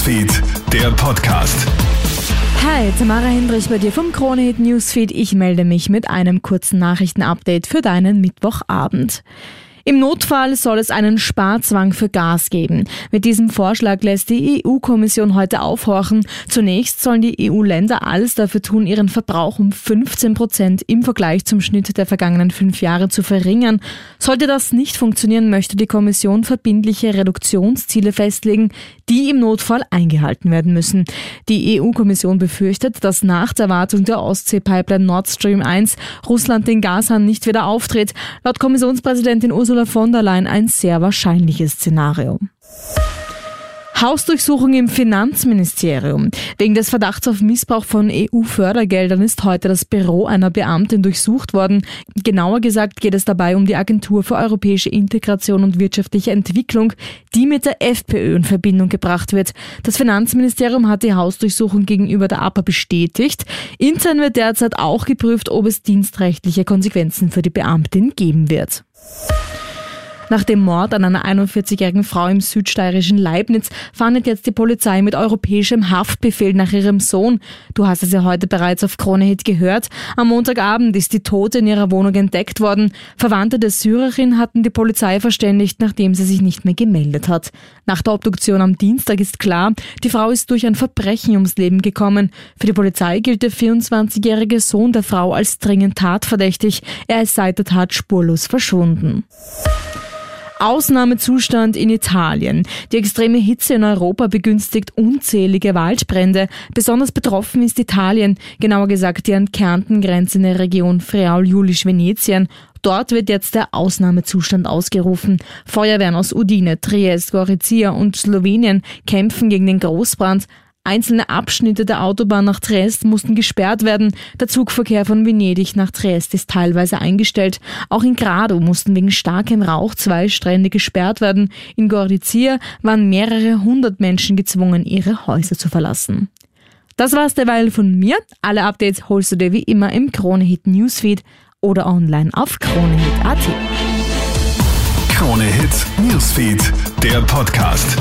Newsfeed, der Podcast. Hi, Tamara Hendrich bei dir vom Kronehit Newsfeed. Ich melde mich mit einem kurzen Nachrichtenupdate für deinen Mittwochabend. Im Notfall soll es einen Sparzwang für Gas geben. Mit diesem Vorschlag lässt die EU-Kommission heute aufhorchen. Zunächst sollen die EU-Länder alles dafür tun, ihren Verbrauch um 15 Prozent im Vergleich zum Schnitt der vergangenen fünf Jahre zu verringern. Sollte das nicht funktionieren, möchte die Kommission verbindliche Reduktionsziele festlegen, die im Notfall eingehalten werden müssen. Die EU-Kommission befürchtet, dass nach der Wartung der Ostsee-Pipeline Nord Stream 1 Russland den Gashahn nicht wieder auftritt. Laut Kommissionspräsidentin Ursula Ursula von der Leyen ein sehr wahrscheinliches Szenario. Hausdurchsuchung im Finanzministerium. Wegen des Verdachts auf Missbrauch von EU-Fördergeldern ist heute das Büro einer Beamtin durchsucht worden. Genauer gesagt geht es dabei um die Agentur für europäische Integration und wirtschaftliche Entwicklung, die mit der FPÖ in Verbindung gebracht wird. Das Finanzministerium hat die Hausdurchsuchung gegenüber der APA bestätigt. Intern wird derzeit auch geprüft, ob es dienstrechtliche Konsequenzen für die Beamtin geben wird. Nach dem Mord an einer 41-jährigen Frau im südsteirischen Leibniz fahndet jetzt die Polizei mit europäischem Haftbefehl nach ihrem Sohn. Du hast es ja heute bereits auf Kronehit gehört. Am Montagabend ist die Tote in ihrer Wohnung entdeckt worden. Verwandte der Syrerin hatten die Polizei verständigt, nachdem sie sich nicht mehr gemeldet hat. Nach der Obduktion am Dienstag ist klar, die Frau ist durch ein Verbrechen ums Leben gekommen. Für die Polizei gilt der 24-jährige Sohn der Frau als dringend tatverdächtig. Er ist seit der Tat spurlos verschwunden. Ausnahmezustand in Italien. Die extreme Hitze in Europa begünstigt unzählige Waldbrände. Besonders betroffen ist Italien, genauer gesagt die an Kärnten grenzende Region Friaul-Julisch-Venetien. Dort wird jetzt der Ausnahmezustand ausgerufen. Feuerwehren aus Udine, Trieste, Gorizia und Slowenien kämpfen gegen den Großbrand. Einzelne Abschnitte der Autobahn nach Triest mussten gesperrt werden. Der Zugverkehr von Venedig nach Triest ist teilweise eingestellt. Auch in Grado mussten wegen starkem Rauch zwei Strände gesperrt werden. In Gorizia waren mehrere hundert Menschen gezwungen, ihre Häuser zu verlassen. Das war's derweil von mir. Alle Updates holst du dir wie immer im Kronehit Newsfeed oder online auf kronehit.at. Kronehit Newsfeed, der Podcast.